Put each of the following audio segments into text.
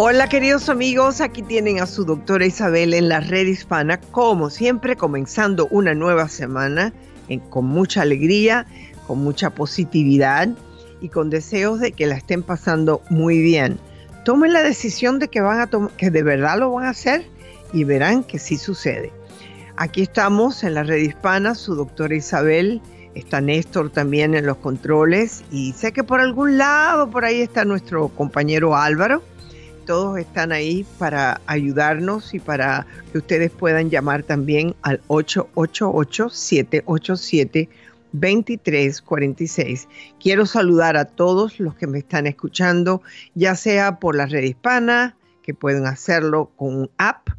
Hola queridos amigos, aquí tienen a su doctora Isabel en la red hispana, como siempre comenzando una nueva semana con mucha alegría, con mucha positividad y con deseos de que la estén pasando muy bien. Tomen la decisión de que van a que de verdad lo van a hacer y verán que sí sucede. Aquí estamos en la red hispana, su doctora Isabel, está Néstor también en los controles y sé que por algún lado por ahí está nuestro compañero Álvaro todos están ahí para ayudarnos y para que ustedes puedan llamar también al 888-787-2346. Quiero saludar a todos los que me están escuchando, ya sea por la red hispana, que pueden hacerlo con un app,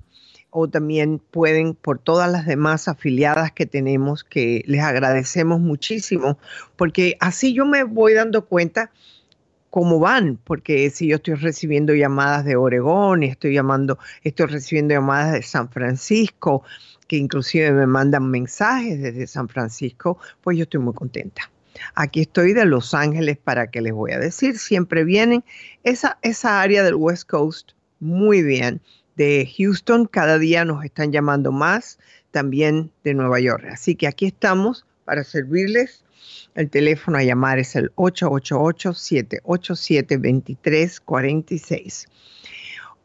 o también pueden por todas las demás afiliadas que tenemos, que les agradecemos muchísimo, porque así yo me voy dando cuenta cómo van, porque si yo estoy recibiendo llamadas de Oregón, estoy llamando, estoy recibiendo llamadas de San Francisco, que inclusive me mandan mensajes desde San Francisco, pues yo estoy muy contenta. Aquí estoy de Los Ángeles para que les voy a decir, siempre vienen esa, esa área del West Coast, muy bien. De Houston cada día nos están llamando más, también de Nueva York. Así que aquí estamos para servirles el teléfono a llamar es el 888-787-2346.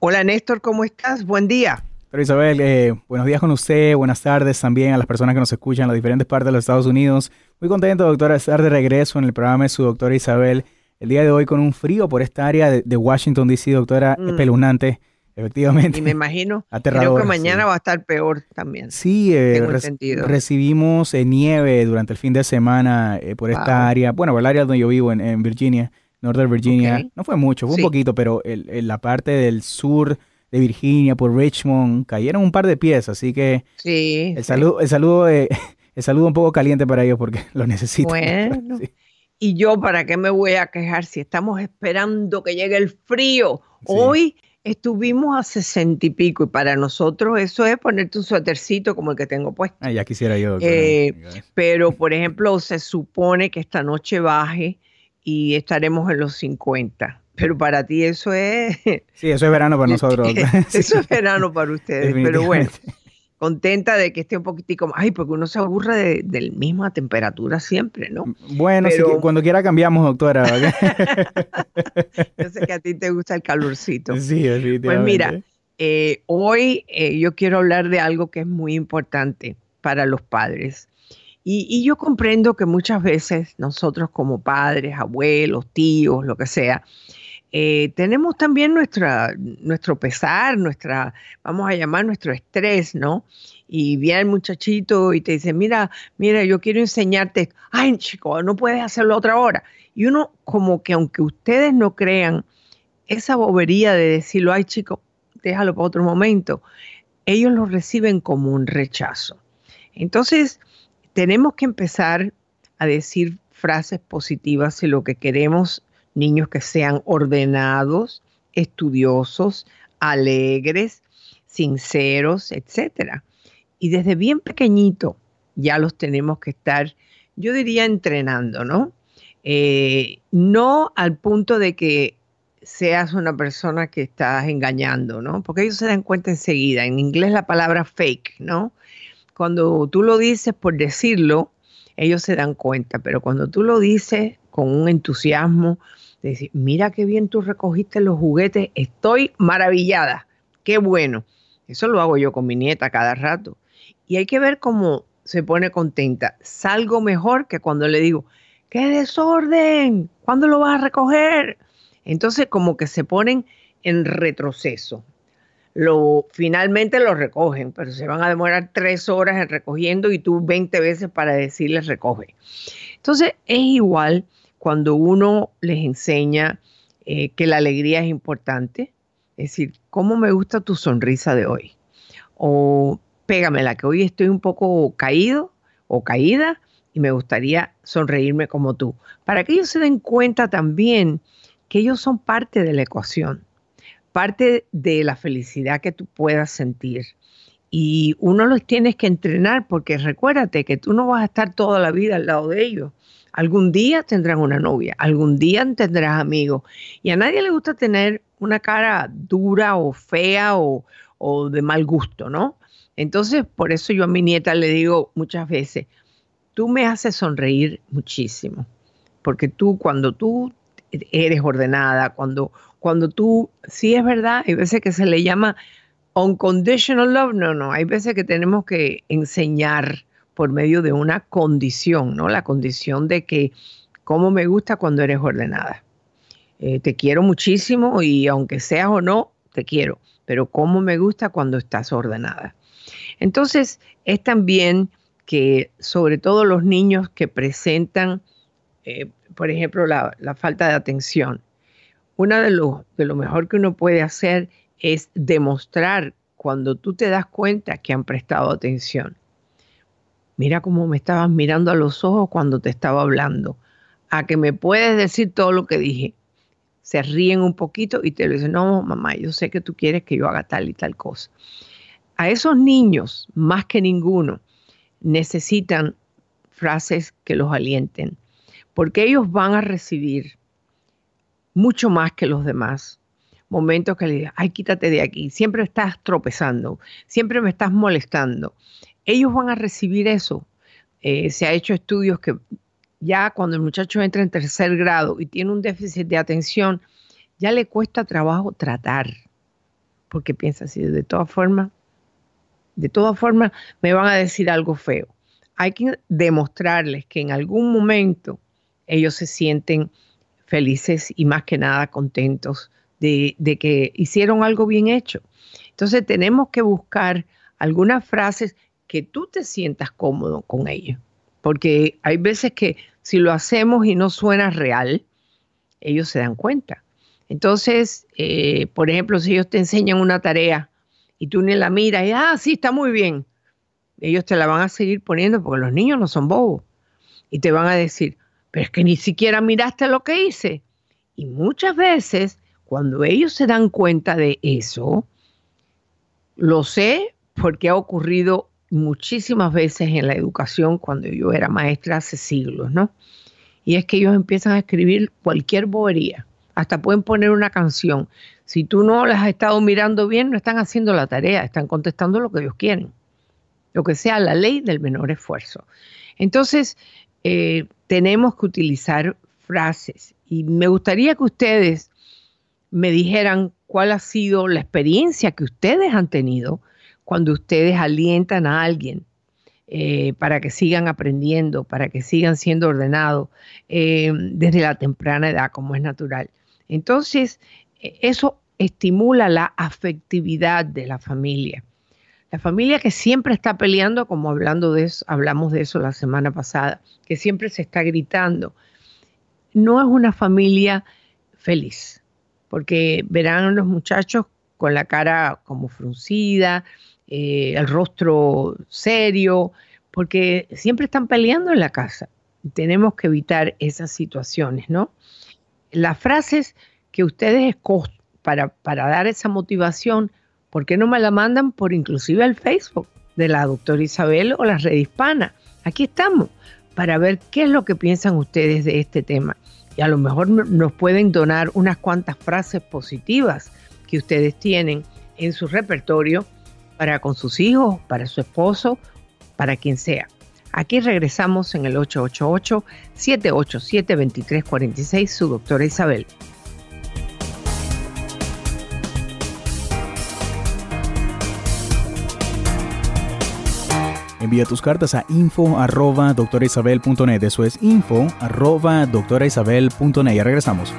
Hola Néstor, ¿cómo estás? Buen día. Pero Isabel, eh, buenos días con usted, buenas tardes también a las personas que nos escuchan en las diferentes partes de los Estados Unidos. Muy contento, doctora, de estar de regreso en el programa de su doctora Isabel. El día de hoy con un frío por esta área de, Washington, D.C., doctora, mm. espeluznante. Efectivamente. Y me imagino. Creo que mañana va a estar peor también. Sí, eh, recibimos eh, nieve durante el fin de semana eh, por esta área. Bueno, por el área donde yo vivo, en, Virginia, Northern Virginia. No fue mucho, fue un poquito, pero en la parte del sur de Virginia, por Richmond, cayeron un par de pies. Así que sí, el saludo, el saludo, el saludo un poco caliente para ellos porque lo necesito. Bueno. Y yo, ¿para qué me voy a quejar si estamos esperando que llegue el frío? Hoy Estuvimos a sesenta y pico y para nosotros eso es ponerte un suétercito como el que tengo puesto. Ah, ya quisiera yo. Eh, pero, por ejemplo, se supone que esta noche baje y estaremos en los 50. Pero para ti eso es... Sí, eso es verano para nosotros. eso es verano para ustedes, pero bueno contenta de que esté un poquitico más. Ay, porque uno se aburre de, de la misma temperatura siempre, ¿no? Bueno, cuando quiera cambiamos, doctora. yo sé que a ti te gusta el calorcito. Sí. Pues mira, eh, hoy eh, yo quiero hablar de algo que es muy importante para los padres. Y, y, yo comprendo que muchas veces nosotros como padres, abuelos, tíos, lo que sea, eh, tenemos también nuestra, nuestro pesar, nuestra, vamos a llamar nuestro estrés, ¿no? Y viene el muchachito y te dice, mira, mira, yo quiero enseñarte, ay, chico, no puedes hacerlo otra hora. Y uno como que aunque ustedes no crean esa bobería de decirlo, ay, chico, déjalo para otro momento, ellos lo reciben como un rechazo. Entonces, tenemos que empezar a decir frases positivas si lo que queremos niños que sean ordenados, estudiosos, alegres, sinceros, etc. Y desde bien pequeñito ya los tenemos que estar, yo diría, entrenando, ¿no? Eh, no al punto de que seas una persona que estás engañando, ¿no? Porque ellos se dan cuenta enseguida. En inglés la palabra fake, ¿no? Cuando tú lo dices por decirlo, ellos se dan cuenta, pero cuando tú lo dices con un entusiasmo, decir, mira qué bien tú recogiste los juguetes, estoy maravillada, qué bueno. Eso lo hago yo con mi nieta cada rato. Y hay que ver cómo se pone contenta. Salgo mejor que cuando le digo, qué desorden, ¿cuándo lo vas a recoger? Entonces como que se ponen en retroceso. Lo, finalmente lo recogen, pero se van a demorar tres horas en recogiendo y tú 20 veces para decirles recoge. Entonces es igual cuando uno les enseña eh, que la alegría es importante. Es decir, ¿cómo me gusta tu sonrisa de hoy? O pégamela, que hoy estoy un poco caído o caída y me gustaría sonreírme como tú. Para que ellos se den cuenta también que ellos son parte de la ecuación, parte de la felicidad que tú puedas sentir. Y uno los tienes que entrenar porque recuérdate que tú no vas a estar toda la vida al lado de ellos. Algún día tendrán una novia, algún día tendrás amigos. Y a nadie le gusta tener una cara dura o fea o, o de mal gusto, ¿no? Entonces, por eso yo a mi nieta le digo muchas veces, tú me haces sonreír muchísimo, porque tú cuando tú eres ordenada, cuando, cuando tú, sí es verdad, hay veces que se le llama unconditional love, no, no, hay veces que tenemos que enseñar por medio de una condición, ¿no? La condición de que cómo me gusta cuando eres ordenada. Eh, te quiero muchísimo y aunque seas o no, te quiero, pero cómo me gusta cuando estás ordenada. Entonces, es también que sobre todo los niños que presentan, eh, por ejemplo, la, falta de atención, una de lo, de lo mejor que uno puede hacer es demostrar cuando tú te das cuenta que han prestado atención. Mira cómo me estabas mirando a los ojos cuando te estaba hablando. A que me puedes decir todo lo que dije. Se ríen un poquito y te dicen, no, mamá, yo sé que tú quieres que yo haga tal y tal cosa. A esos niños, más que ninguno, necesitan frases que los alienten, porque ellos van a recibir mucho más que los demás. Momentos que le digan, ay, quítate de aquí, siempre estás tropezando, siempre me estás molestando. Ellos van a recibir eso. Eh, se ha hecho estudios que ya cuando el muchacho entra en tercer grado y tiene un déficit de atención, ya le cuesta trabajo tratar, porque piensa así, de todas formas, de todas formas me van a decir algo feo. Hay que demostrarles que en algún momento ellos se sienten felices y más que nada contentos de, que hicieron algo bien hecho. Entonces tenemos que buscar algunas frases que tú te sientas cómodo con ellos. Porque hay veces que si lo hacemos y no suena real, ellos se dan cuenta. Entonces, eh, por ejemplo, si ellos te enseñan una tarea y tú ni la miras y, ah, sí, está muy bien. Ellos te la van a seguir poniendo porque los niños no son bobos. Y te van a decir, pero es que ni siquiera miraste lo que hice. Y muchas veces, cuando ellos se dan cuenta de eso, lo sé porque ha ocurrido muchísimas veces en la educación cuando yo era maestra hace siglos, ¿no? Y es que ellos empiezan a escribir cualquier bobería hasta pueden poner una canción. Si tú no las has estado mirando bien, no están haciendo la tarea, están contestando lo que ellos quieren. Lo que sea la ley del menor esfuerzo. Entonces, eh, tenemos que utilizar frases. Y me gustaría que ustedes me dijeran cuál ha sido la experiencia que ustedes han tenido cuando ustedes alientan a alguien eh, para que sigan aprendiendo, para que sigan siendo ordenados eh, desde la temprana edad, como es natural. Entonces, e, eso estimula la afectividad de la familia. La familia que siempre está peleando, como hablando de eso, hablamos de eso la semana pasada, que siempre se está gritando, no es una familia feliz, porque verán los muchachos con la cara como fruncida, eh, el rostro serio, porque siempre están peleando en la casa. Tenemos que evitar esas situaciones, ¿no? las frases que ustedes escogen para, para dar esa motivación, ¿por qué no me la mandan por inclusive al Facebook de la doctora Isabel o la red hispana? Aquí estamos para ver qué es lo que piensan ustedes de este tema. Y a lo mejor nos pueden donar unas cuantas frases positivas que ustedes tienen en su repertorio para con sus hijos, para su esposo, para quien sea. Aquí regresamos en el 888-787-2346, su doctora Isabel. Envía tus cartas a info arroba doctoraisabel.net. Eso es info arroba doctoraisabel.net. Ya regresamos.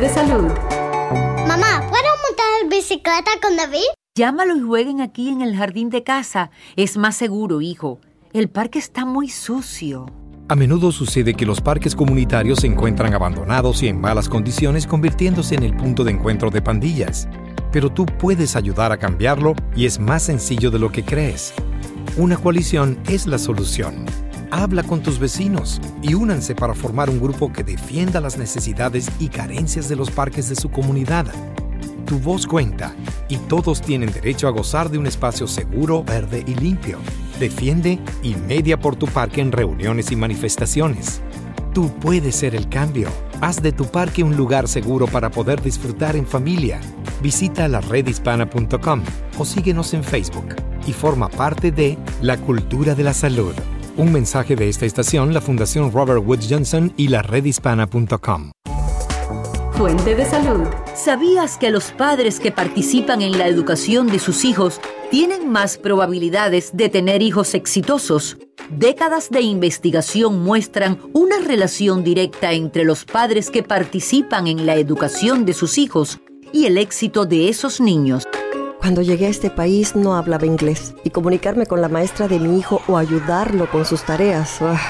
De salud. Mamá, ¿puedo montar bicicleta con David? Llámalo y jueguen aquí en el jardín de casa. Es más seguro, hijo. El parque está muy sucio. A menudo sucede que los parques comunitarios se encuentran abandonados y en malas condiciones convirtiéndose en el punto de encuentro de pandillas. Pero tú puedes ayudar a cambiarlo y es más sencillo de lo que crees. Una coalición es la solución. Habla con tus vecinos y únanse para formar un grupo que defienda las necesidades y carencias de los parques de su comunidad. Tu voz cuenta y todos tienen derecho a gozar de un espacio seguro, verde y limpio. Defiende y media por tu parque en reuniones y manifestaciones. Tú puedes ser el cambio. Haz de tu parque un lugar seguro para poder disfrutar en familia. Visita la redhispana.com o síguenos en Facebook y forma parte de la cultura de la salud. Un mensaje de esta estación, la Fundación Robert Woods Johnson y la redhispana.com. Fuente de salud. ¿Sabías que los padres que participan en la educación de sus hijos tienen más probabilidades de tener hijos exitosos? Décadas de investigación muestran una relación directa entre los padres que participan en la educación de sus hijos y el éxito de esos niños. Cuando llegué a este país no hablaba inglés y comunicarme con la maestra de mi hijo o ayudarlo con sus tareas ah,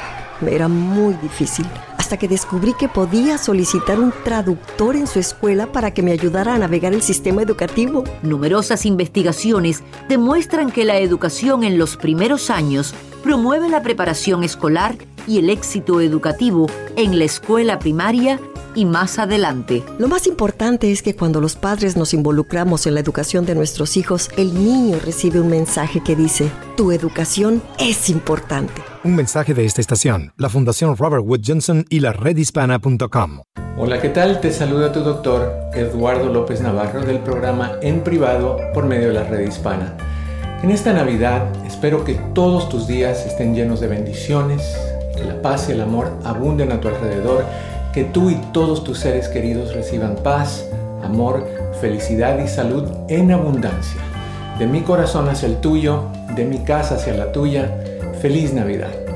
me era muy difícil hasta que descubrí que podía solicitar un traductor en su escuela para que me ayudara a navegar el sistema educativo. Numerosas investigaciones demuestran que la educación en los primeros años promueve la preparación escolar y el éxito educativo en la escuela primaria y más adelante. Lo más importante es que cuando los padres nos involucramos en la educación de nuestros hijos, el niño recibe un mensaje que dice, tu educación es importante. Un mensaje de esta estación, la Fundación Robert Wood Johnson y la redhispana.com. Hola, ¿qué tal? Te saluda tu doctor Eduardo López Navarro del programa En Privado por medio de la Red Hispana. En esta Navidad espero que todos tus días estén llenos de bendiciones, que la paz y el amor abunden a tu alrededor que tú y todos tus seres queridos reciban paz, amor, felicidad y salud en abundancia. De mi corazón hacia el tuyo, de mi casa hacia la tuya, feliz Navidad.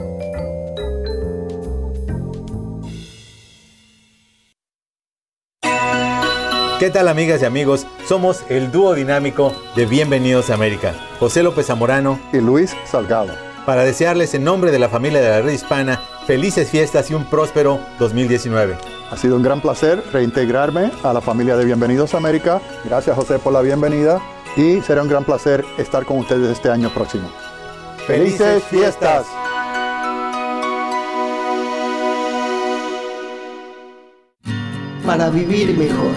¿Qué tal amigas y amigos? Somos el dúo dinámico de Bienvenidos a América, José López Zamorano y Luis Salgado. Para desearles en nombre de la familia de la red hispana felices fiestas y un próspero 2019. Ha sido un gran placer reintegrarme a la familia de Bienvenidos a América. Gracias José por la bienvenida y será un gran placer estar con ustedes este año próximo. ¡Felices fiestas! Para vivir mejor.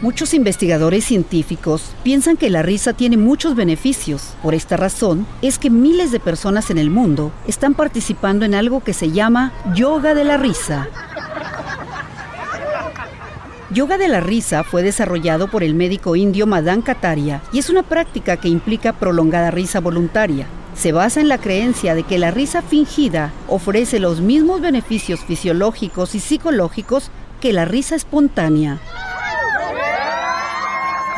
Muchos investigadores científicos piensan que la risa tiene muchos beneficios. Por esta razón es que miles de personas en el mundo están participando en algo que se llama yoga de la risa. Yoga de la risa fue desarrollado por el médico indio Madan Kataria y es una práctica que implica prolongada risa voluntaria. Se basa en la creencia de que la risa fingida ofrece los mismos beneficios fisiológicos y psicológicos que la risa espontánea.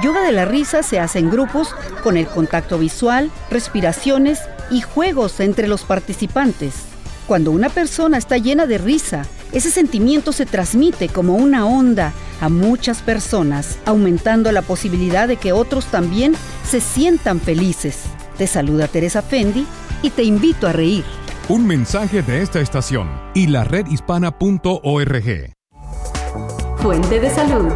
Yoga de la risa se hace en grupos con el contacto visual, respiraciones y juegos entre los participantes. Cuando una persona está llena de risa, ese sentimiento se transmite como una onda a muchas personas, aumentando la posibilidad de que otros también se sientan felices. Te saluda Teresa Fendi y te invito a reír. Un mensaje de esta estación y la redhispana.org. Fuente de salud.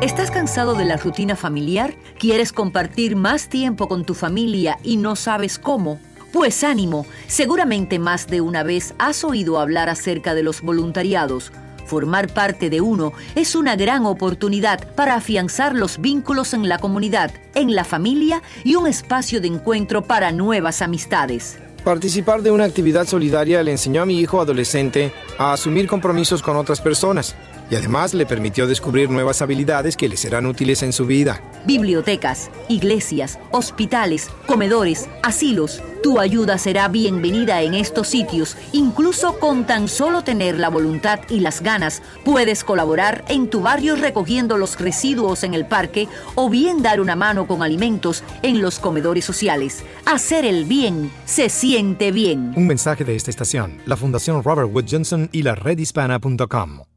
¿Estás cansado de la rutina familiar? ¿Quieres compartir más tiempo con tu familia y no sabes cómo? Pues ánimo, seguramente más de una vez has oído hablar acerca de los voluntariados. Formar parte de uno es una gran oportunidad para afianzar los vínculos en la comunidad, en la familia y un espacio de encuentro para nuevas amistades. Participar de una actividad solidaria le enseñó a mi hijo adolescente a asumir compromisos con otras personas y además le permitió descubrir nuevas habilidades que le serán útiles en su vida. Bibliotecas, iglesias, hospitales, comedores, asilos. Tu ayuda será bienvenida en estos sitios. Incluso con tan solo tener la voluntad y las ganas, puedes colaborar en tu barrio recogiendo los residuos en el parque o bien dar una mano con alimentos en los comedores sociales. Hacer el bien se siente bien. Un mensaje de esta estación, la Fundación Robert Wood Johnson y la redhispana.com.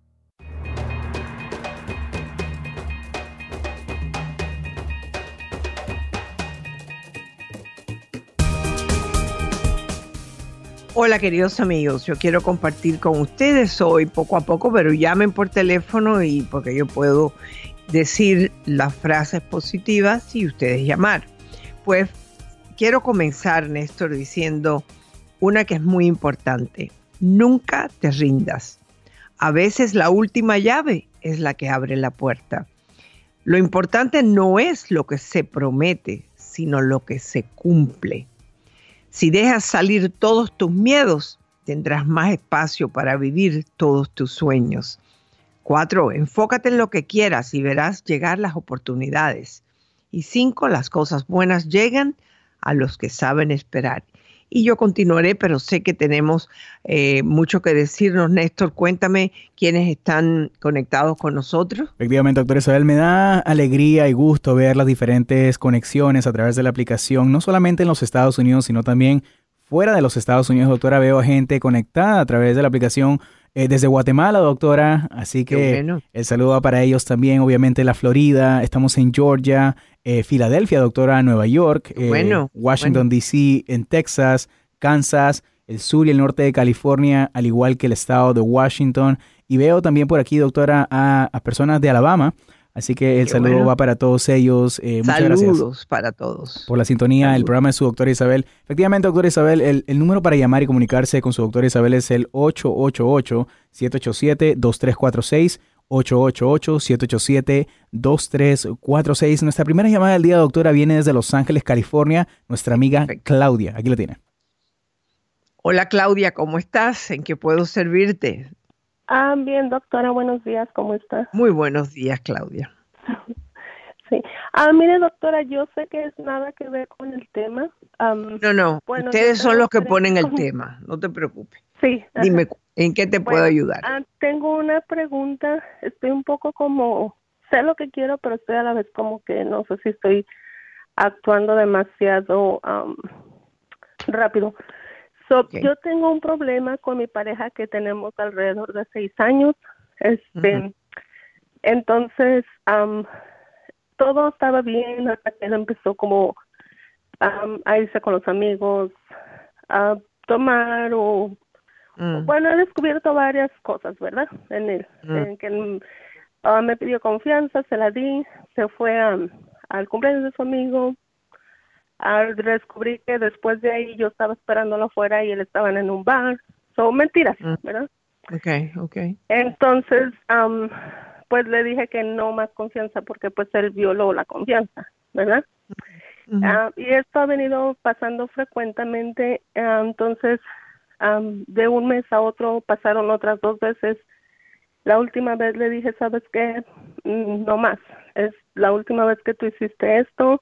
Hola queridos amigos, yo quiero compartir con ustedes hoy poco a poco, pero llamen por teléfono y porque yo puedo decir las frases positivas y ustedes llamar. Pues quiero comenzar, Néstor, diciendo una que es muy importante. Nunca te rindas. A veces la última llave es la que abre la puerta. Lo importante no es lo que se promete, sino lo que se cumple. Si dejas salir todos tus miedos, tendrás más espacio para vivir todos tus sueños. Cuatro, enfócate en lo que quieras y verás llegar las oportunidades. Y cinco, las cosas buenas llegan a los que saben esperar. Y yo continuaré, pero sé que tenemos eh, mucho que decirnos. Néstor, cuéntame quiénes están conectados con nosotros. Efectivamente, doctor Isabel, me da alegría y gusto ver las diferentes conexiones a través de la aplicación, no solamente en los Estados Unidos, sino también fuera de los Estados Unidos, doctora. Veo a gente conectada a través de la aplicación eh, desde Guatemala, doctora. Así que el saludo para ellos también. Obviamente la Florida, estamos en Georgia, eh, Filadelfia, doctora, Nueva York, eh, Washington, D.C., en Texas, Kansas, el sur y el norte de California, al igual que el estado de Washington. Y veo también por aquí, doctora, a personas de Alabama. Así que el saludo va para todos ellos. Eh, muchas Saludos para todos. Por la sintonía, el programa de su doctora Isabel. Efectivamente, doctora Isabel, el, número para llamar y comunicarse con su doctora Isabel es el 888-787-2346. 888-787-2346. Nuestra primera llamada del día, doctora, viene desde Los Ángeles, California. Nuestra amiga Claudia. Aquí la tiene. Hola Claudia, ¿cómo estás? ¿En qué puedo servirte? Ah, bien, doctora, buenos días, ¿cómo está? Muy buenos días, Claudia. Sí. Ah, mire, doctora, yo sé que es nada que ver con el tema. no, no, ustedes son los que ponen el tema, no te preocupes. Sí. Dime, ¿en qué te puedo ayudar? Ah, tengo una pregunta, estoy un poco como, sé lo que quiero, pero estoy a la vez como que no sé si estoy actuando demasiado rápido. Yo tengo un problema con mi pareja que tenemos alrededor de seis años. Este, Entonces, todo estaba bien hasta que él empezó como a irse con los amigos, a tomar o... Mm. Bueno, he descubierto varias cosas, ¿verdad? En él. Mm. En que ah, me pidió confianza, se la di, se fue al cumpleaños de su amigo, al descubrí que después de ahí yo estaba esperándolo afuera y él estaba en un bar. Son mentiras, mm. ¿verdad? Okay, okay. Entonces, pues le dije que no más confianza porque pues él violó la confianza, ¿verdad? Ah, y esto ha venido pasando frecuentemente, ah, entonces de un mes a otro pasaron otras dos veces. La última vez le dije, ¿sabes qué? Mm, no más. Es la última vez que tú hiciste esto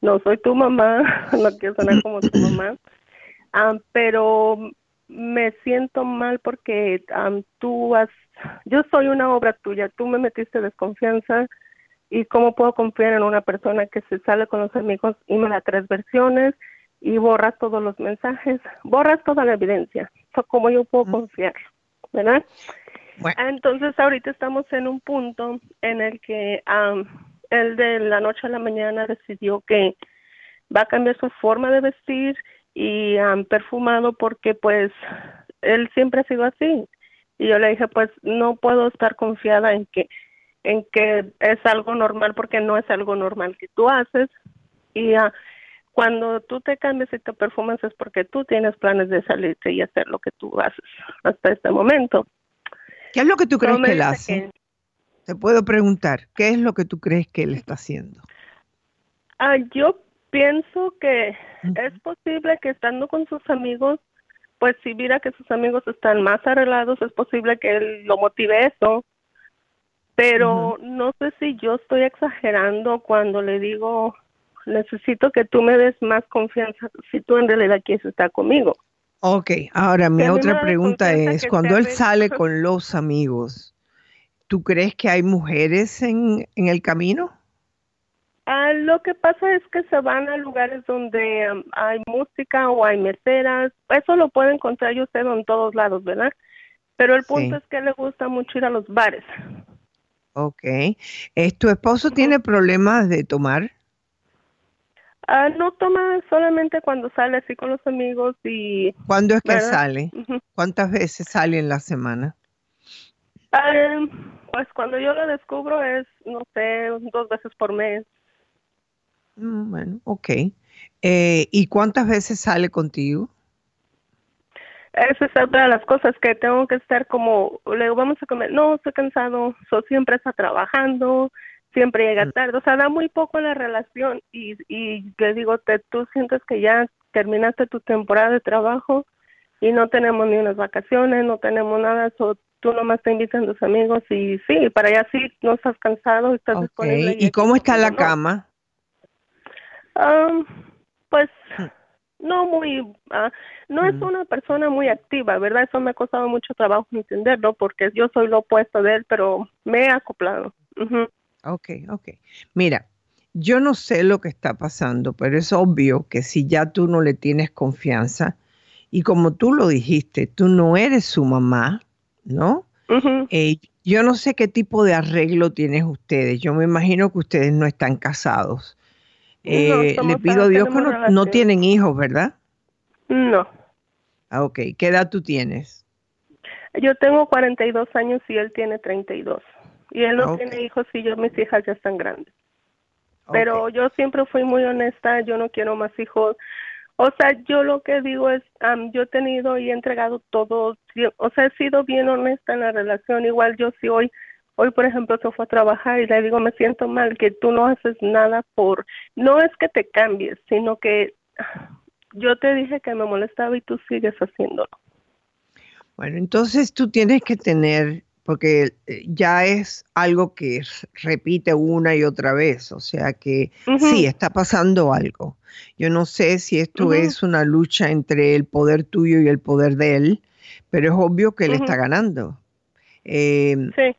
no soy tu mamá, no quiero sonar como tu mamá, pero me siento mal porque tú has, yo soy una obra tuya, tú me metiste desconfianza y cómo puedo confiar en una persona que se sale con los amigos y me da tres versiones y borras todos los mensajes, borras toda la evidencia, ¿cómo yo puedo confiar? ¿Verdad? Entonces ahorita estamos en un punto en el que él de la noche a la mañana decidió que va a cambiar su forma de vestir y um, perfumado porque pues él siempre ha sido así. Y yo le dije, pues no puedo estar confiada en que en que es algo normal porque no es algo normal que tú haces y uh, cuando tú te cambias y te perfumas es porque tú tienes planes de salirte y hacer lo que tú haces hasta este momento. ¿Qué es lo que tú crees que él hace? Te puedo preguntar, ¿qué es lo que tú crees que él está haciendo? Ah, yo pienso que es posible que estando con sus amigos, pues si mira que sus amigos están más arreglados, es posible que él lo motive eso. Pero no sé si yo estoy exagerando cuando le digo, necesito que tú me des más confianza si tú en realidad quieres estar conmigo. Ok, ahora mi otra pregunta es, cuando él sale con los amigos, ¿Tú crees que hay mujeres en, el camino? Ah, lo que pasa es que se van a lugares donde um, hay música o hay meseras. Eso lo puede encontrar yo usted en todos lados, ¿verdad? Pero el punto es que le gusta mucho ir a los bares. Ok. ¿Tu esposo tiene problemas de tomar? Ah, no toma solamente cuando sale así con los amigos y... ¿Cuándo es que sale? ¿Cuántas veces sale en la semana? Ah, pues cuando yo lo descubro es, no sé, dos veces por mes. Mm, bueno, ok. Eh, ¿Y cuántas veces sale contigo? Esa es otra de las cosas que tengo que estar como, le digo, vamos a comer, no, estoy cansado, so, siempre está trabajando, siempre llega mm. tarde, o sea, da muy poco la relación y, y le digo, te, tú sientes que ya terminaste tu temporada de trabajo y no tenemos ni unas vacaciones, no tenemos nada, so, tú nomás te invitas a tus amigos y sí, para allá sí, no estás cansado, estás disponible. ¿Y, cómo está la cama? Um, pues no muy, uh, no es una persona muy activa, ¿verdad? Eso me ha costado mucho trabajo entenderlo porque yo soy lo opuesto de él, pero me he acoplado. Ok, ok. Mira, yo no sé lo que está pasando, pero es obvio que si ya tú no le tienes confianza, y como tú lo dijiste, tú no eres su mamá, ¿no? Eh, yo no sé qué tipo de arreglo tienen ustedes. Yo me imagino que ustedes no están casados. Eh, le pido a Dios que no, tienen hijos, ¿verdad? No. Ah, ok. ¿Qué edad tú tienes? Yo tengo 42 años y él tiene 32. Y él no tiene hijos y yo, mis hijas ya están grandes. Pero yo siempre fui muy honesta, yo no quiero más hijos. O sea, yo lo que digo es, yo he tenido y he entregado todo, o sea, he sido bien honesta en la relación. Igual yo si hoy, hoy por ejemplo se fue a trabajar y le digo, me siento mal que tú no haces nada por, no es que te cambies, sino que yo te dije que me molestaba y tú sigues haciéndolo. Bueno, entonces tú tienes que tener porque eh, ya es algo que repite una y otra vez, o sea que sí, está pasando algo. Yo no sé si esto es una lucha entre el poder tuyo y el poder de él, pero es obvio que él está ganando. Em, sí.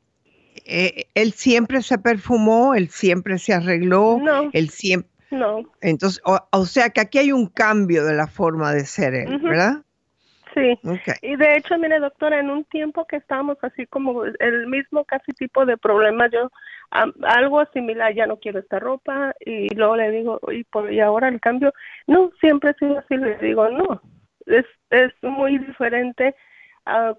Eh, él siempre se perfumó, él siempre se arregló, no, él siempre... No. Entonces, o, sea que aquí hay un cambio de la forma de ser él, ¿verdad? Sí, y de hecho, mire doctora, en un tiempo que estábamos así como el mismo casi tipo de problema, yo algo similar, ya no quiero esta ropa y luego le digo, y, por, y ahora el cambio, no, siempre he sido así, le digo, no, es, es muy diferente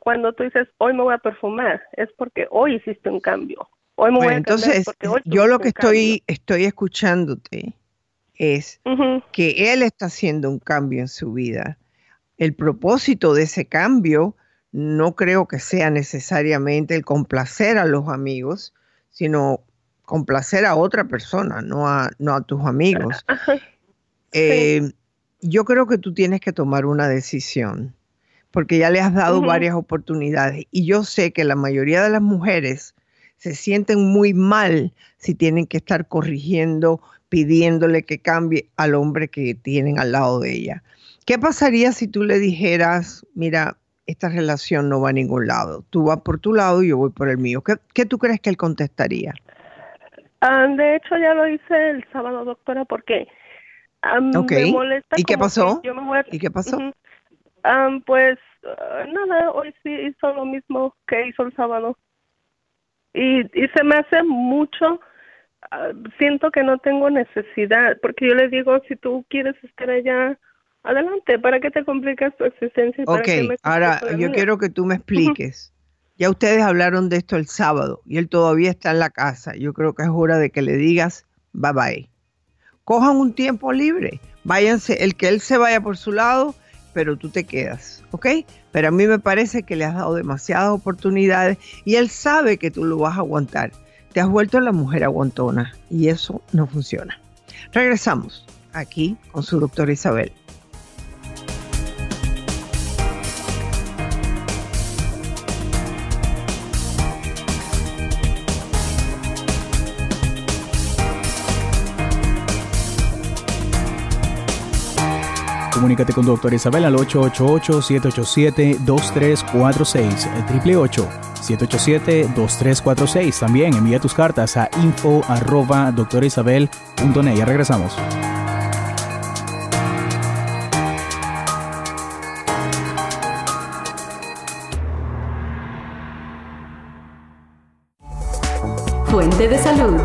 cuando tú dices, hoy me voy a perfumar, es porque hoy hiciste un cambio. Hoy me voy a entonces, yo lo que estoy, estoy escuchándote es que él está haciendo un cambio en su vida el propósito de ese cambio no creo que sea necesariamente el complacer a los amigos, sino complacer a otra persona, no a, no a tus amigos. Eh, yo creo que tú tienes que tomar una decisión, porque ya le has dado varias oportunidades y yo sé que la mayoría de las mujeres se sienten muy mal si tienen que estar corrigiendo, pidiéndole que cambie al hombre que tienen al lado de ella. ¿Qué pasaría si tú le dijeras, mira, esta relación no va a ningún lado? Tú vas por tu lado y yo voy por el mío. ¿Qué, tú crees que él contestaría? Ah, de hecho, ya lo hice el sábado, doctora, porque me molesta. ¿Y qué pasó? ¿Y qué pasó? pues ah, nada, hoy sí hizo lo mismo que hizo el sábado. Y, y se me hace mucho, ah, siento que no tengo necesidad, porque yo le digo, si tú quieres estar allá, Adelante, ¿para qué te complicas tu existencia? ok, ahora yo quiero que tú me expliques. Ya ustedes hablaron de esto el sábado y él todavía está en la casa. Yo creo que es hora de que le digas bye bye. Cojan un tiempo libre, váyanse, el que él se vaya por su lado, pero tú te quedas, ¿ok? Pero a mí me parece que le has dado demasiadas oportunidades y él sabe que tú lo vas a aguantar. Te has vuelto la mujer aguantona y eso no funciona. Regresamos aquí con su doctora Isabel. Comunícate con doctor Isabel al 888-787-2346, 888-787-2346. También envía tus cartas a info arroba doctorisabel.net. Ya regresamos. Fuente de salud.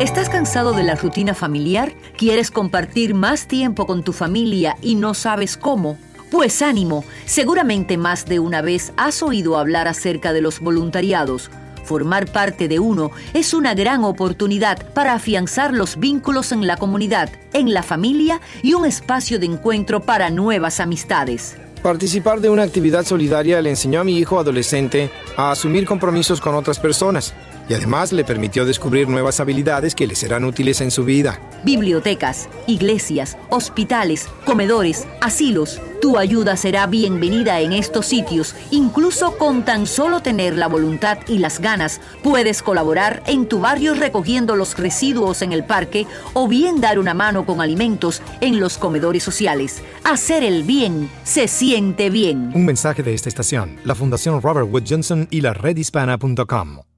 ¿Estás cansado de la rutina familiar? ¿Quieres compartir más tiempo con tu familia y no sabes cómo? Pues ánimo, seguramente más de una vez has oído hablar acerca de los voluntariados. Formar parte de uno es una gran oportunidad para afianzar los vínculos en la comunidad, en la familia y un espacio de encuentro para nuevas amistades. Participar de una actividad solidaria le enseñó a mi hijo adolescente a asumir compromisos con otras personas y además le permitió descubrir nuevas habilidades que le serán útiles en su vida. Bibliotecas, iglesias, hospitales, comedores, asilos. Tu ayuda será bienvenida en estos sitios. Incluso con tan solo tener la voluntad y las ganas, puedes colaborar en tu barrio recogiendo los residuos en el parque o bien dar una mano con alimentos en los comedores sociales. Hacer el bien se siente bien. Un mensaje de esta estación, la Fundación Robert Wood Johnson y la redhispana.com.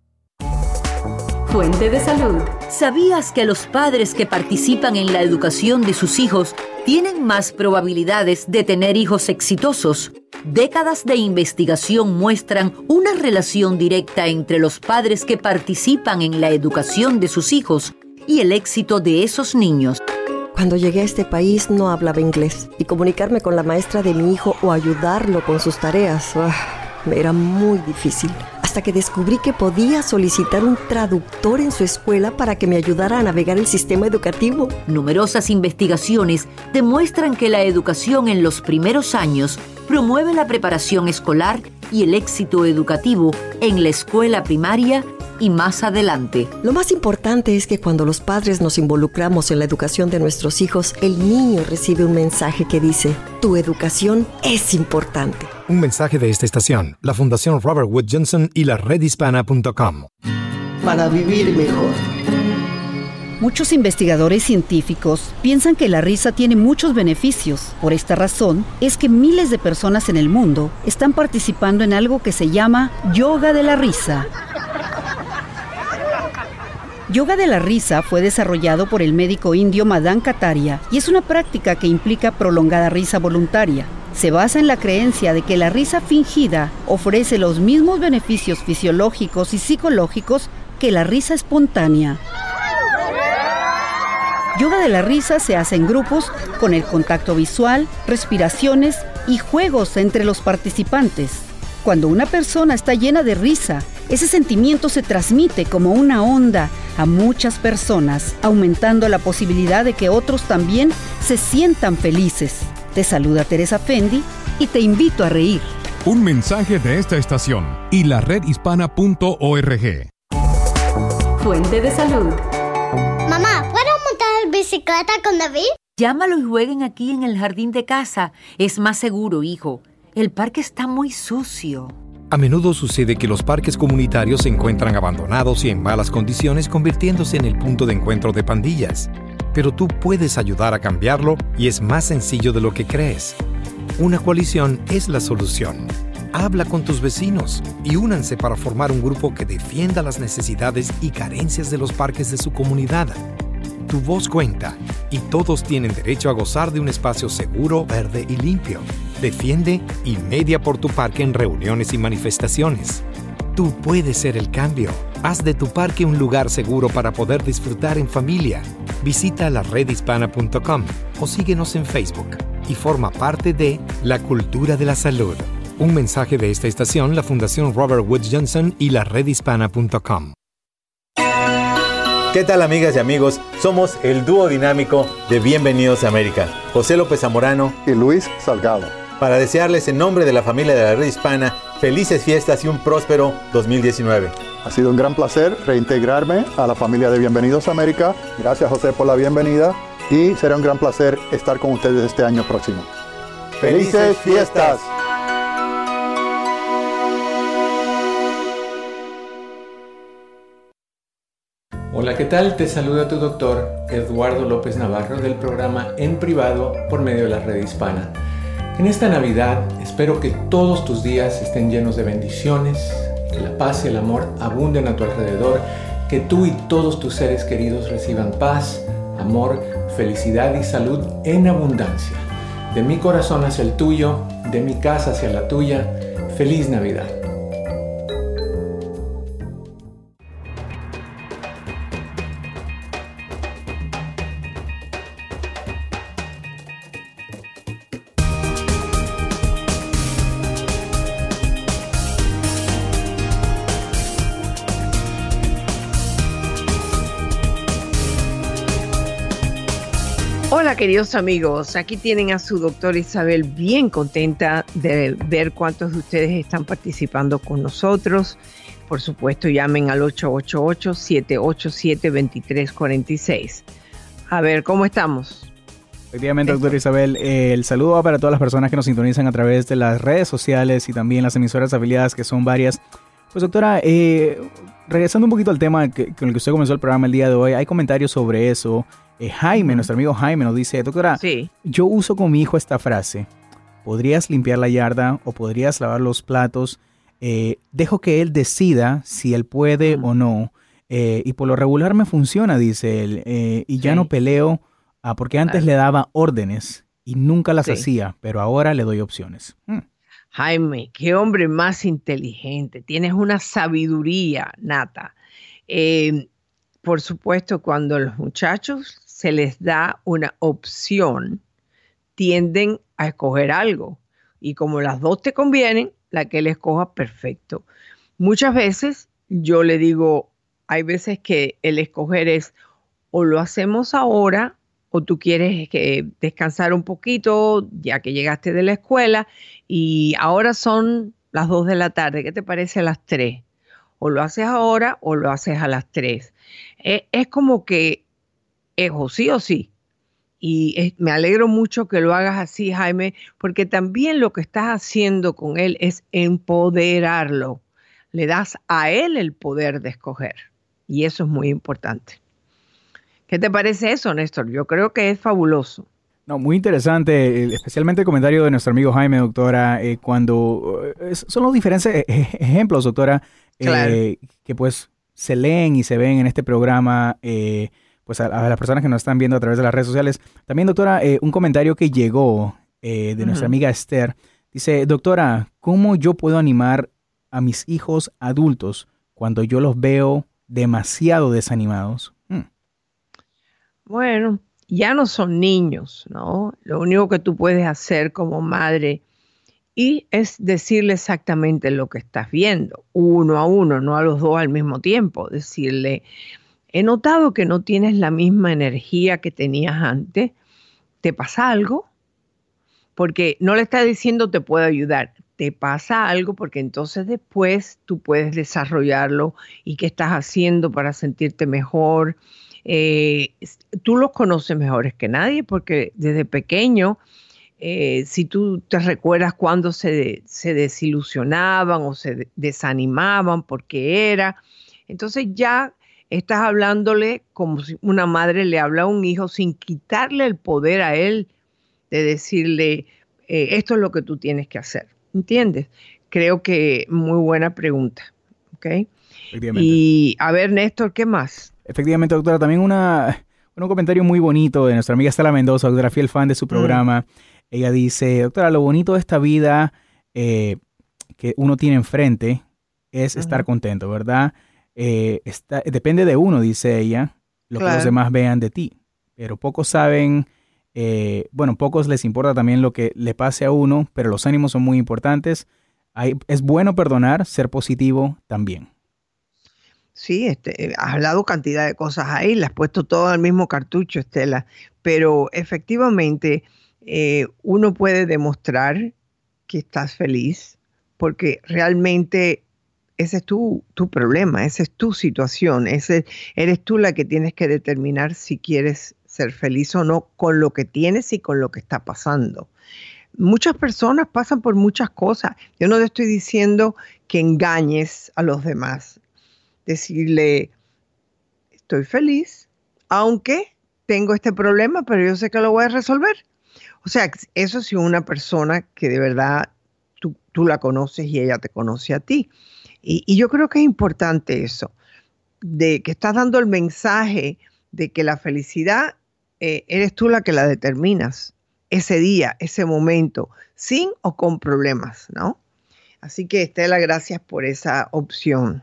Fuente de salud. ¿Sabías que los padres que participan en la educación de sus hijos tienen más probabilidades de tener hijos exitosos? Décadas de investigación muestran una relación directa entre los padres que participan en la educación de sus hijos y el éxito de esos niños. Cuando llegué a este país no hablaba inglés y comunicarme con la maestra de mi hijo o ayudarlo con sus tareas me era muy difícil hasta que descubrí que podía solicitar un traductor en su escuela para que me ayudara a navegar el sistema educativo. Numerosas investigaciones demuestran que la educación en los primeros años promueve la preparación escolar y el éxito educativo en la escuela primaria y más adelante. Lo más importante es que cuando los padres nos involucramos en la educación de nuestros hijos, el niño recibe un mensaje que dice, tu educación es importante. Un mensaje de esta estación, la Fundación Robert Wood Johnson y la redhispana.com. Para vivir mejor. Muchos investigadores científicos piensan que la risa tiene muchos beneficios. Por esta razón es que miles de personas en el mundo están participando en algo que se llama yoga de la risa. Yoga de la risa fue desarrollado por el médico indio Madan Kataria y es una práctica que implica prolongada risa voluntaria. Se basa en la creencia de que la risa fingida ofrece los mismos beneficios fisiológicos y psicológicos que la risa espontánea. Yoga de la risa se hace en grupos con el contacto visual, respiraciones y juegos entre los participantes. Cuando una persona está llena de risa, ese sentimiento se transmite como una onda a muchas personas, aumentando la posibilidad de que otros también se sientan felices. Te saluda Teresa Fendi y te invito a reír. Un mensaje de esta estación y la redhispana.org. Fuente de salud. Mamá, ¿puedo montar bicicleta con David? Llámalo y jueguen aquí en el jardín de casa. Es más seguro, hijo. El parque está muy sucio. A menudo sucede que los parques comunitarios se encuentran abandonados y en malas condiciones convirtiéndose en el punto de encuentro de pandillas. Pero tú puedes ayudar a cambiarlo y es más sencillo de lo que crees. Una coalición es la solución. Habla con tus vecinos y únanse para formar un grupo que defienda las necesidades y carencias de los parques de su comunidad. Tu voz cuenta y todos tienen derecho a gozar de un espacio seguro, verde y limpio. Defiende y media por tu parque en reuniones y manifestaciones. Tú puedes ser el cambio. Haz de tu parque un lugar seguro para poder disfrutar en familia. Visita la redhispana.com o síguenos en Facebook y forma parte de la cultura de la salud. Un mensaje de esta estación, la Fundación Robert Wood Johnson y la redhispana.com. ¿Qué tal amigas y amigos? Somos el dúo dinámico de Bienvenidos a América, José López Zamorano y Luis Salgado. Para desearles en nombre de la familia de la red hispana felices fiestas y un próspero 2019. Ha sido un gran placer reintegrarme a la familia de Bienvenidos a América. Gracias José por la bienvenida y será un gran placer estar con ustedes este año próximo. ¡Felices fiestas! ¿Qué tal? Te saluda tu doctor Eduardo López Navarro del programa En Privado por medio de la red hispana. En esta Navidad espero que todos tus días estén llenos de bendiciones, que la paz y el amor abunden a tu alrededor, que tú y todos tus seres queridos reciban paz, amor, felicidad y salud en abundancia. De mi corazón hacia el tuyo, de mi casa hacia la tuya, feliz Navidad. Queridos amigos, aquí tienen a su doctora Isabel bien contenta de ver cuántos de ustedes están participando con nosotros. Por supuesto, llamen al 888-787-2346. A ver, ¿cómo estamos? Efectivamente, doctora Isabel, eh, el saludo va para todas las personas que nos sintonizan a través de las redes sociales y también las emisoras afiliadas, que son varias. Pues doctora, eh, regresando un poquito al tema con el que usted comenzó el programa el día de hoy, hay comentarios sobre eso. Eh, Jaime, nuestro amigo Jaime, nos dice, doctora, yo uso con mi hijo esta frase, podrías limpiar la yarda o podrías lavar los platos, eh, dejo que él decida si él puede o no, eh, y por lo regular me funciona, dice él, y ya no peleo, ah, porque antes le daba órdenes y nunca las hacía, pero ahora le doy opciones. Hmm. Jaime, qué hombre más inteligente, tienes una sabiduría nata. por supuesto, cuando los muchachos se les da una opción, tienden a escoger algo. Y como las dos te convienen, la que él escoja, perfecto. Muchas veces yo le digo, hay veces que el escoger es o lo hacemos ahora o tú quieres que descansar un poquito ya que llegaste de la escuela y ahora son las dos de la tarde, ¿qué te parece a las tres? O lo haces ahora o lo haces a las tres. Es, es como que es o sí o sí. Y me alegro mucho que lo hagas así, Jaime, porque también lo que estás haciendo con él es empoderarlo. Le das a él el poder de escoger. Y eso es muy importante. ¿Qué te parece eso, Néstor? Yo creo que es fabuloso. No, muy interesante, especialmente el comentario de nuestro amigo Jaime, doctora, eh, cuando eh, son los diferentes e, e, ejemplos, doctora, eh, que pues se leen y se ven en este programa pues a, las personas que nos están viendo a través de las redes sociales. También, doctora, eh, un comentario que llegó eh, de nuestra amiga Esther. Dice, doctora, ¿cómo yo puedo animar a mis hijos adultos cuando yo los veo demasiado desanimados? Hmm. Bueno, ya no son niños, ¿no? Lo único que tú puedes hacer como madre y es decirle exactamente lo que estás viendo, uno a uno, no a los dos al mismo tiempo, decirle, He notado que no tienes la misma energía que tenías antes. ¿Te pasa algo? Porque no le está diciendo te puedo ayudar. Te pasa algo porque entonces después tú puedes desarrollarlo y qué estás haciendo para sentirte mejor. Eh, tú los conoces mejores que nadie porque desde pequeño, eh, si tú te recuerdas cuando se, se desilusionaban o se desanimaban porque era, entonces ya estás hablándole como si una madre le habla a un hijo sin quitarle el poder a él de decirle, eh, esto es lo que tú tienes que hacer. ¿Entiendes? Creo que muy buena pregunta. ¿Ok? Y a ver, Néstor, ¿qué más? Efectivamente, doctora, también una, un comentario muy bonito de nuestra amiga Estela Mendoza, doctora fiel fan de su mm. programa. Ella dice, doctora, lo bonito de esta vida eh, que uno tiene enfrente es estar contento, ¿verdad? Eh, está, depende de uno, dice ella, lo que los demás vean de ti. Pero pocos saben, eh, bueno, pocos les importa también lo que le pase a uno, pero los ánimos son muy importantes. Hay, es bueno perdonar, ser positivo también. Sí, este, has hablado cantidad de cosas ahí, le has puesto todo al mismo cartucho, Estela, pero efectivamente eh, uno puede demostrar que estás feliz porque realmente ese es tu, tu, problema, esa es tu situación, ese, eres tú la que tienes que determinar si quieres ser feliz o no con lo que tienes y con lo que está pasando. Muchas personas pasan por muchas cosas. Yo no te estoy diciendo que engañes a los demás. Decirle, estoy feliz, aunque tengo este problema, pero yo sé que lo voy a resolver. O sea, eso es una persona que de verdad tú, tú la conoces y ella te conoce a ti. Y, yo creo que es importante eso, de que estás dando el mensaje de que la felicidad eh, eres tú la que la determinas ese día, ese momento, sin o con problemas, ¿no? Así que Estela, gracias por esa opción.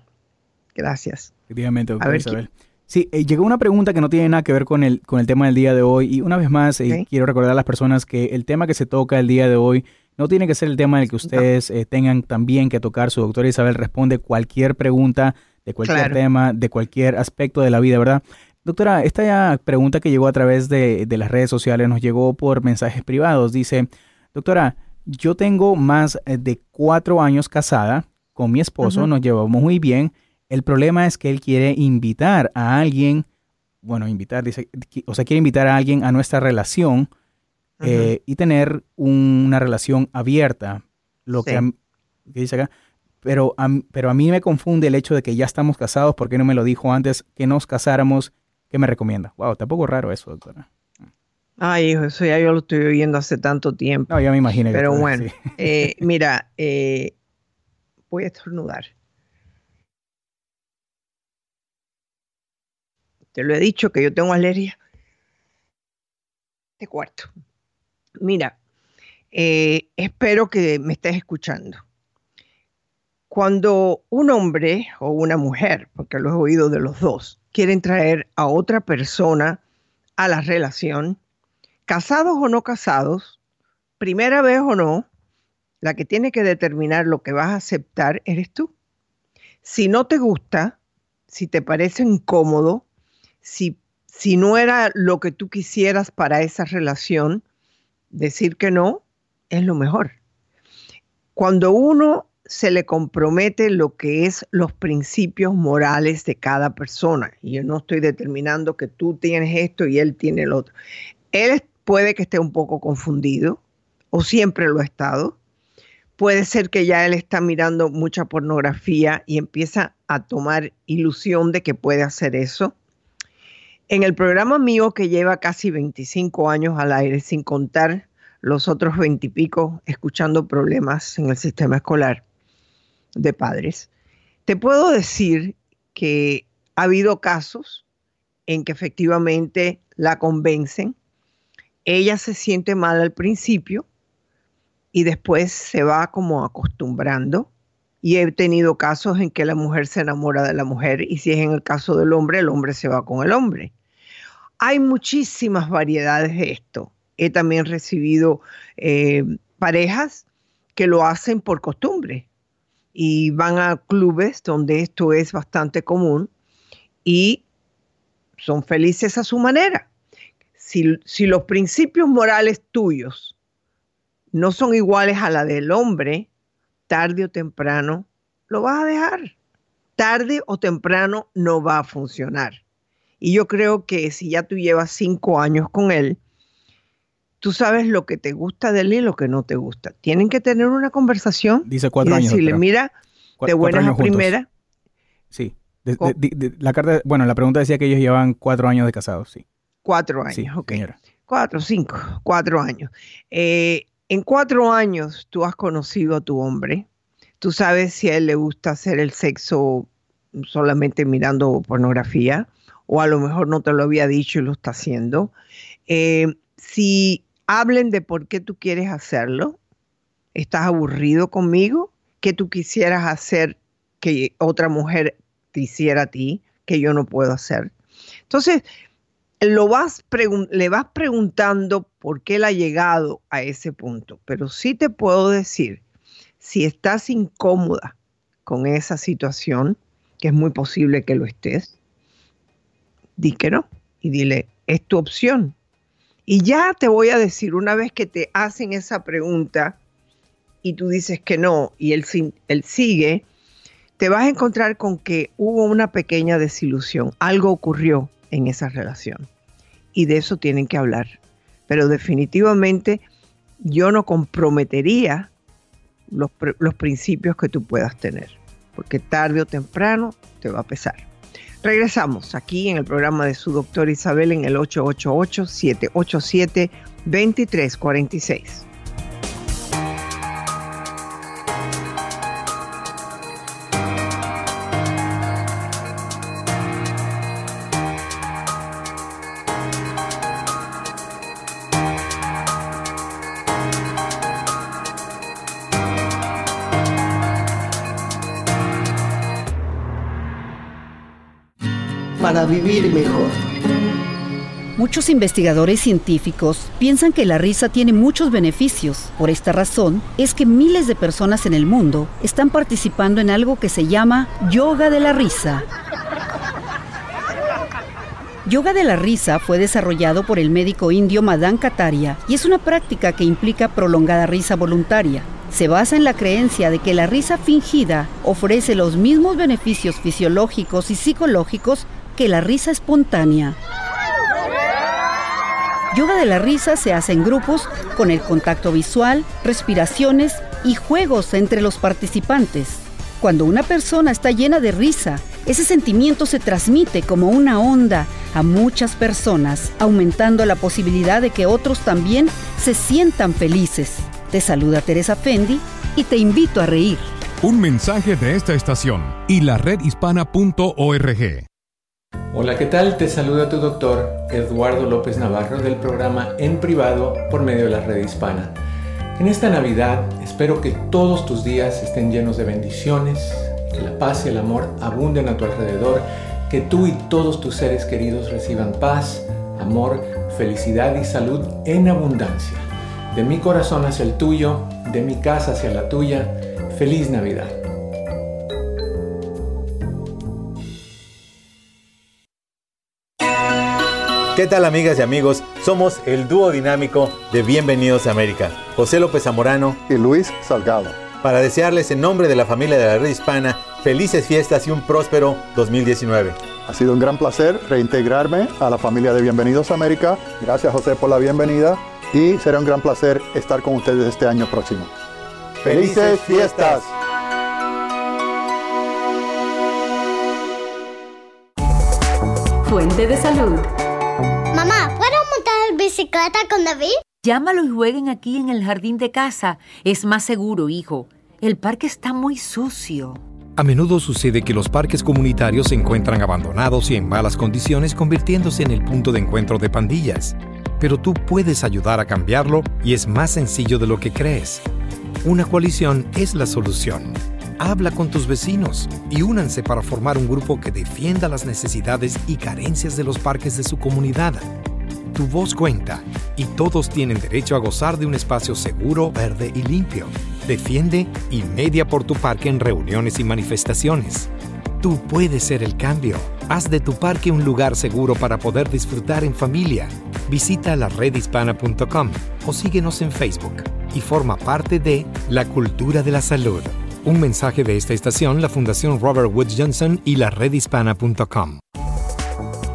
Gracias. Efectivamente, doctora Isabel. Sí, eh, llegó una pregunta que no tiene nada que ver con el, con el tema del día de hoy. Y una vez más, eh, quiero recordar a las personas que el tema que se toca el día de hoy no tiene que ser el tema en el que ustedes eh, tengan también que tocar. Su doctora Isabel responde cualquier pregunta de cualquier tema, de cualquier aspecto de la vida, ¿verdad? Doctora, esta pregunta que llegó a través de, de, las redes sociales nos llegó por mensajes privados. Dice, doctora, yo tengo más de cuatro años casada con mi esposo, nos llevamos muy bien. El problema es que él quiere invitar a alguien, bueno, invitar, dice, o sea, quiere invitar a alguien a nuestra relación eh, y tener una relación abierta. Lo que, dice acá, pero a, pero a mí me confunde el hecho de que ya estamos casados, ¿por qué no me lo dijo antes que nos casáramos? ¿Qué me recomienda? Wow, tampoco raro eso, doctora. Ay, hijo, eso ya yo lo estoy oyendo hace tanto tiempo. No, ya me imagino. Pero bueno, eh, mira, eh, voy a estornudar. Te lo he dicho que yo tengo alergia. De cuarto. Mira, eh, espero que me estés escuchando. Cuando un hombre o una mujer, porque lo he oído de los dos, quieren traer a otra persona a la relación, casados o no casados, primera vez o no, la que tiene que determinar lo que vas a aceptar eres tú. Si no te gusta, si te parece incómodo, si, si no era lo que tú quisieras para esa relación, decir que no es lo mejor. Cuando uno se le compromete lo que es los principios morales de cada persona. Y yo no estoy determinando que tú tienes esto y él tiene el otro. Él puede que esté un poco confundido o siempre lo ha estado. Puede ser que ya él está mirando mucha pornografía y empieza a tomar ilusión de que puede hacer eso. En el programa mío que lleva casi 25 años al aire, sin contar los otros 20 y pico escuchando problemas en el sistema escolar, de padres. Te puedo decir que ha habido casos en que efectivamente la convencen, ella se siente mal al principio y después se va como acostumbrando. Y he tenido casos en que la mujer se enamora de la mujer y si es en el caso del hombre, el hombre se va con el hombre. Hay muchísimas variedades de esto. He también recibido eh, parejas que lo hacen por costumbre y van a clubes donde esto es bastante común y son felices a su manera. Si, si, los principios morales tuyos no son iguales a la del hombre, tarde o temprano lo vas a dejar. Tarde o temprano no va a funcionar. Y yo creo que si ya tú llevas cinco años con él, tú sabes lo que te gusta de él y lo que no te gusta. Tienen que tener una conversación. Dice cuatro y decirle, mira, de buenas a primera. Sí. la carta, bueno, la pregunta decía que ellos llevan cuatro años de casados, sí. Cuatro años, ok. Cuatro, cinco, cuatro años. Eh, en cuatro años tú has conocido a tu hombre. Tú sabes si a él le gusta hacer el sexo solamente mirando pornografía, o a lo mejor no te lo había dicho y lo está haciendo. Eh, si hablen de por qué tú quieres hacerlo. ¿Estás aburrido conmigo? ¿Qué tú quisieras hacer que otra mujer te hiciera a ti, que yo no puedo hacer? Entonces, lo vas le vas preguntando por qué él ha llegado a ese punto, pero sí te puedo decir, si estás incómoda con esa situación, que es muy posible que lo estés, di que no y dile, es tu opción, y ya te voy a decir, una vez que te hacen esa pregunta y tú dices que no y él, él sigue, te vas a encontrar con que hubo una pequeña desilusión, algo ocurrió en esa relación. Y de eso tienen que hablar. Pero definitivamente yo no comprometería los, los principios que tú puedas tener, porque tarde o temprano te va a pesar. Regresamos aquí en el programa de su doctor Isabel en el 888-787-2346. Para vivir mejor. Muchos investigadores científicos piensan que la risa tiene muchos beneficios. Por esta razón es que miles de personas en el mundo están participando en algo que se llama yoga de la risa. Yoga de la risa fue desarrollado por el médico indio Madan Kataria y es una práctica que implica prolongada risa voluntaria. Se basa en la creencia de que la risa fingida ofrece los mismos beneficios fisiológicos y psicológicos la risa espontánea. Yoga de la risa se hace en grupos con el contacto visual, respiraciones y juegos entre los participantes. Cuando una persona está llena de risa, ese sentimiento se transmite como una onda a muchas personas, aumentando la posibilidad de que otros también se sientan felices. Te saluda Teresa Fendi y te invito a reír. Un mensaje de esta estación y la redhispana.org. Hola, ¿qué tal? Te saluda tu doctor Eduardo López Navarro del programa En Privado por medio de la red hispana. En esta Navidad espero que todos tus días estén llenos de bendiciones, que la paz y el amor abunden a tu alrededor que tú y todos tus seres queridos reciban paz, amor, felicidad y salud en abundancia. De mi corazón hacia el tuyo, de mi casa hacia la tuya, feliz Navidad. ¿Qué tal amigas y amigos? Somos el dúo dinámico de Bienvenidos a América, José López Zamorano y Luis Salgado. Para desearles en nombre de la familia de la red hispana felices fiestas y un próspero 2019. Ha sido un gran placer reintegrarme a la familia de Bienvenidos a América. Gracias José por la bienvenida y será un gran placer estar con ustedes este año próximo. ¡Felices fiestas! Fuente de salud. Mamá, ¿puedo montar bicicleta con David? Llámalo y jueguen aquí en el jardín de casa. Es más seguro, hijo. El parque está muy sucio. A menudo sucede que los parques comunitarios se encuentran abandonados y en malas condiciones convirtiéndose en el punto de encuentro de pandillas. Pero tú puedes ayudar a cambiarlo y es más sencillo de lo que crees. Una coalición es la solución. Habla con tus vecinos y únanse para formar un grupo que defienda las necesidades y carencias de los parques de su comunidad. Tu voz cuenta y todos tienen derecho a gozar de un espacio seguro, verde y limpio. Defiende y media por tu parque en reuniones y manifestaciones. Tú puedes ser el cambio. Haz de tu parque un lugar seguro para poder disfrutar en familia. Visita la redhispana.com o síguenos en Facebook y forma parte de La Cultura de la Salud. Un mensaje de esta estación, la Fundación Robert Wood Johnson y la redhispana.com.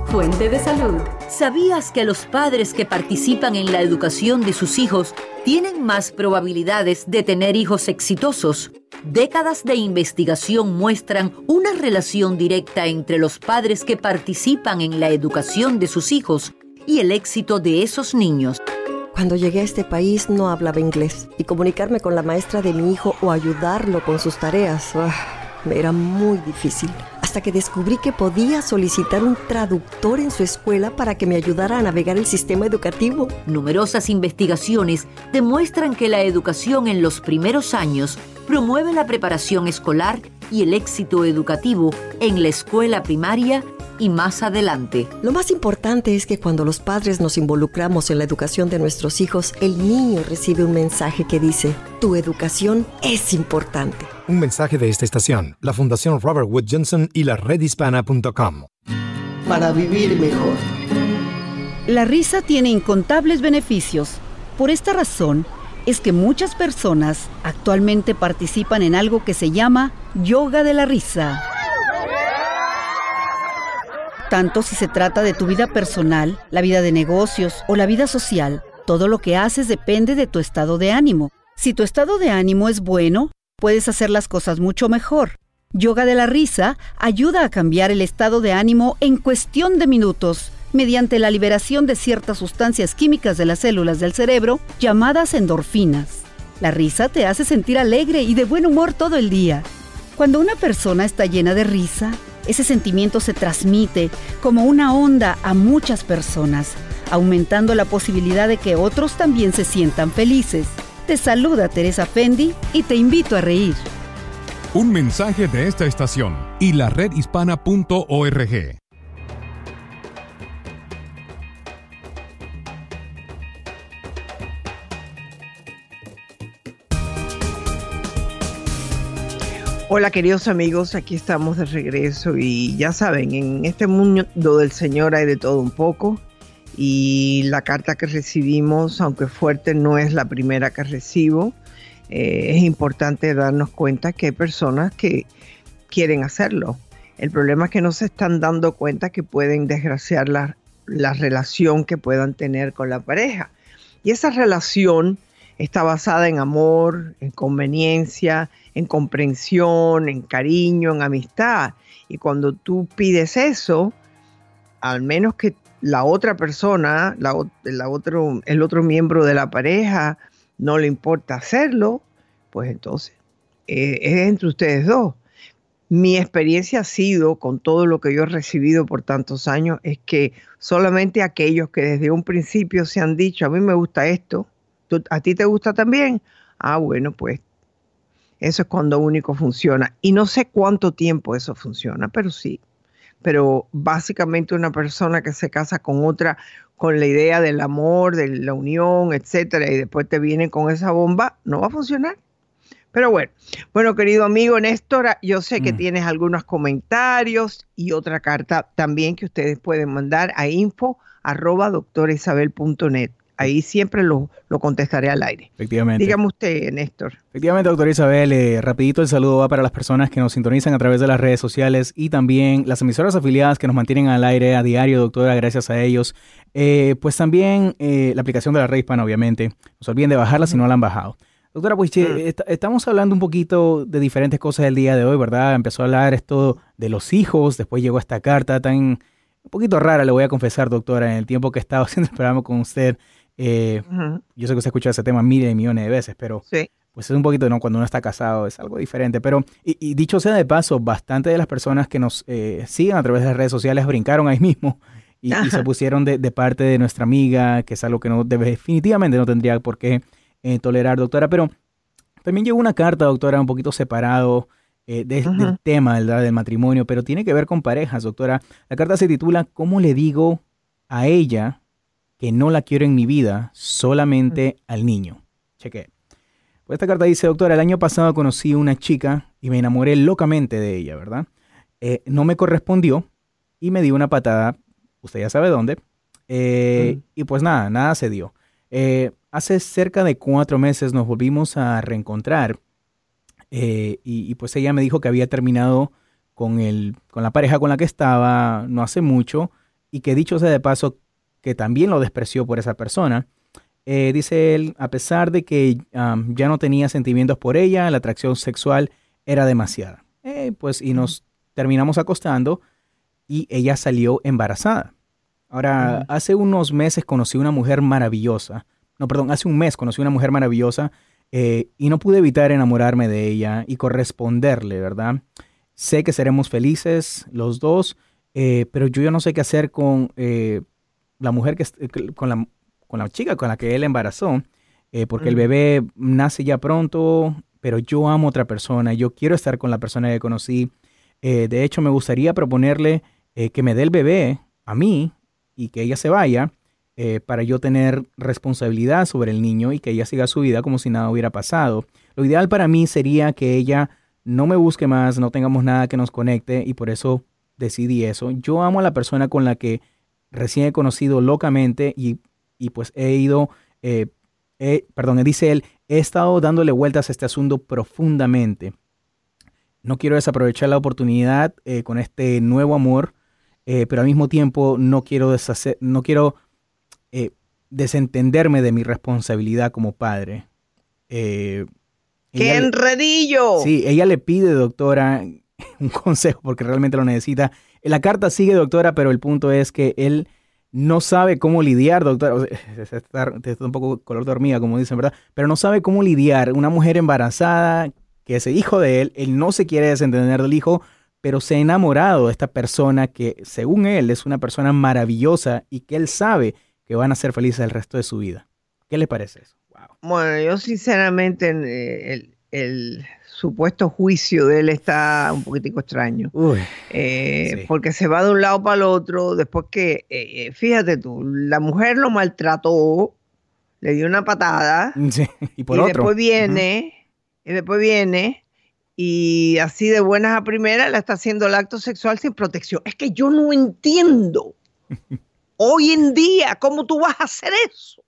Fuente de salud. ¿Sabías que los padres que participan en la educación de sus hijos tienen más probabilidades de tener hijos exitosos? Décadas de investigación muestran una relación directa entre los padres que participan en la educación de sus hijos y el éxito de esos niños. Cuando llegué a este país no hablaba inglés y comunicarme con la maestra de mi hijo o ayudarlo con sus tareas me era muy difícil hasta que descubrí que podía solicitar un traductor en su escuela para que me ayudara a navegar el sistema educativo. Numerosas investigaciones demuestran que la educación en los primeros años promueve la preparación escolar y el éxito educativo en la escuela primaria y más adelante. Lo más importante es que cuando los padres nos involucramos en la educación de nuestros hijos, el niño recibe un mensaje que dice, tu educación es importante. Un mensaje de esta estación, la Fundación Robert Wood Johnson y la redhispana.com. Para vivir mejor. La risa tiene incontables beneficios. Por esta razón, es que muchas personas actualmente participan en algo que se llama yoga de la risa. Tanto si se trata de tu vida personal, la vida de negocios o la vida social, todo lo que haces depende de tu estado de ánimo. Si tu estado de ánimo es bueno, puedes hacer las cosas mucho mejor. Yoga de la risa ayuda a cambiar el estado de ánimo en cuestión de minutos mediante la liberación de ciertas sustancias químicas de las células del cerebro llamadas endorfinas. La risa te hace sentir alegre y de buen humor todo el día. Cuando una persona está llena de risa, ese sentimiento se transmite como una onda a muchas personas, aumentando la posibilidad de que otros también se sientan felices. Te saluda Teresa Fendi y te invito a reír. Un mensaje de esta estación y la redhispana.org. Hola queridos amigos, aquí estamos de regreso y ya saben, en este mundo del Señor hay de todo un poco y la carta que recibimos, aunque fuerte, no es la primera que recibo. Eh, es importante darnos cuenta que hay personas que quieren hacerlo. El problema es que no se están dando cuenta que pueden desgraciar la, la relación que puedan tener con la pareja. Y esa relación está basada en amor, en conveniencia, en comprensión, en cariño, en amistad. Y cuando tú pides eso, al menos que la otra persona, la, otro, el otro miembro de la pareja, no le importa hacerlo, pues entonces eh, es entre ustedes dos. Mi experiencia ha sido, con todo lo que yo he recibido por tantos años, es que solamente aquellos que desde un principio se han dicho, a mí me gusta esto, ¿a ti te gusta también? Ah, bueno, pues eso es cuando único funciona. Y no sé cuánto tiempo eso funciona, pero sí. Pero básicamente una persona que se casa con otra con la idea del amor, de la unión, etcétera, y después te viene con esa bomba, no va a funcionar. Pero bueno, bueno, querido amigo Néstor, yo sé que mm. tienes algunos comentarios y otra carta también que ustedes pueden mandar a info arroba doctorisabel.net ahí siempre lo, contestaré al aire. Efectivamente. Dígame usted, Néstor. Efectivamente, doctora Isabel, eh, rapidito el saludo va para las personas que nos sintonizan a través de las redes sociales y también las emisoras afiliadas que nos mantienen al aire a diario, doctora, gracias a ellos. Eh, pues también eh, la aplicación de la red hispana, obviamente. No se olviden de bajarla si no la han bajado. Doctora, pues estamos hablando un poquito de diferentes cosas del día de hoy, ¿verdad? Empezó a hablar esto de los hijos, después llegó esta carta tan un poquito rara, le voy a confesar, doctora, en el tiempo que he estado haciendo el programa con usted. Eh, yo sé que usted ha escuchado ese tema miles y millones de veces, pero pues es un poquito, ¿no? Cuando uno está casado es algo diferente. Pero, y, dicho sea de paso, bastante de las personas que nos eh, siguen a través de las redes sociales brincaron ahí mismo y, se pusieron de, parte de nuestra amiga, que es algo que no definitivamente no tendría por qué eh, tolerar, doctora. Pero también llegó una carta, doctora, un poquito separado. del tema ¿verdad? del matrimonio, pero tiene que ver con parejas, doctora. La carta se titula ¿Cómo le digo a ella que no la quiero en mi vida, solamente al niño. Cheque. Pues esta carta dice, doctora, el año pasado conocí a una chica y me enamoré locamente de ella, ¿verdad? Eh, no me correspondió y me dio una patada, usted ya sabe dónde, eh, y pues nada, nada se dio. Eh, hace cerca de cuatro meses nos volvimos a reencontrar y, y, pues ella me dijo que había terminado con, el, con la pareja con la que estaba no hace mucho y que dicho sea de paso, que también lo despreció por esa persona. Eh, dice él, a pesar de que ya no tenía sentimientos por ella, la atracción sexual era demasiada. Eh, pues y nos terminamos acostando y ella salió embarazada. Ahora, hace unos meses conocí una mujer maravillosa. No, perdón, hace un mes conocí una mujer maravillosa eh, y no pude evitar enamorarme de ella y corresponderle, ¿verdad? Sé que seremos felices los dos, pero yo ya no sé qué hacer con la mujer que eh, con la, con la chica con la que él embarazó, eh, porque el bebé nace ya pronto, pero yo amo a otra persona, yo quiero estar con la persona que conocí. Eh, de hecho, me gustaría proponerle que me dé el bebé a mí y que ella se vaya para yo tener responsabilidad sobre el niño y que ella siga su vida como si nada hubiera pasado. Lo ideal para mí sería que ella no me busque más, no tengamos nada que nos conecte y por eso decidí eso. Yo amo a la persona con la que recién he conocido locamente y, pues he ido, eh, perdón, dice él, he estado dándole vueltas a este asunto profundamente. No quiero desaprovechar la oportunidad eh, con este nuevo amor, eh, pero al mismo tiempo no quiero deshacer, no quiero desentenderme de mi responsabilidad como padre. ¡Qué enredillo! sí, ella le pide, doctora, un consejo porque realmente lo necesita. La carta sigue, doctora, pero el punto es que él no sabe cómo lidiar, doctora. Está, un poco color de hormiga, como dicen, ¿verdad? Pero no sabe cómo lidiar. Una mujer embarazada, que es el hijo de él, él no se quiere desentender del hijo, pero se ha enamorado de esta persona que, según él, es una persona maravillosa y que él sabe que van a ser felices el resto de su vida. ¿Qué le parece eso? Bueno, yo sinceramente, eh, el supuesto juicio de él está un poquitico extraño. Eh, porque se va de un lado para el otro, después que, eh, eh, fíjate tú, la mujer lo maltrató, le dio una patada, y, por después viene, y después viene y así de buenas a primeras la está haciendo el acto sexual sin protección. Es que yo no entiendo hoy en día cómo tú vas a hacer eso.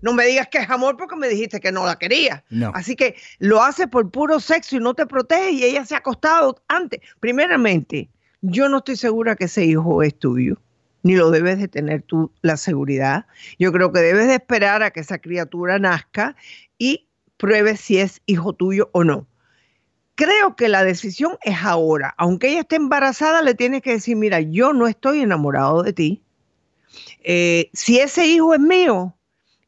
No me digas que es amor porque me dijiste que no la quería. Así que lo hace por puro sexo y no te protege y ella se ha acostado antes. Primeramente, yo no estoy segura que ese hijo es tuyo, ni lo debes de tener tú la seguridad. Yo creo que debes de esperar a que esa criatura nazca y pruebes si es hijo tuyo o no. Creo que la decisión es ahora. Aunque ella esté embarazada, le tienes que decir, mira, yo no estoy enamorado de ti. Eh, si ese hijo es mío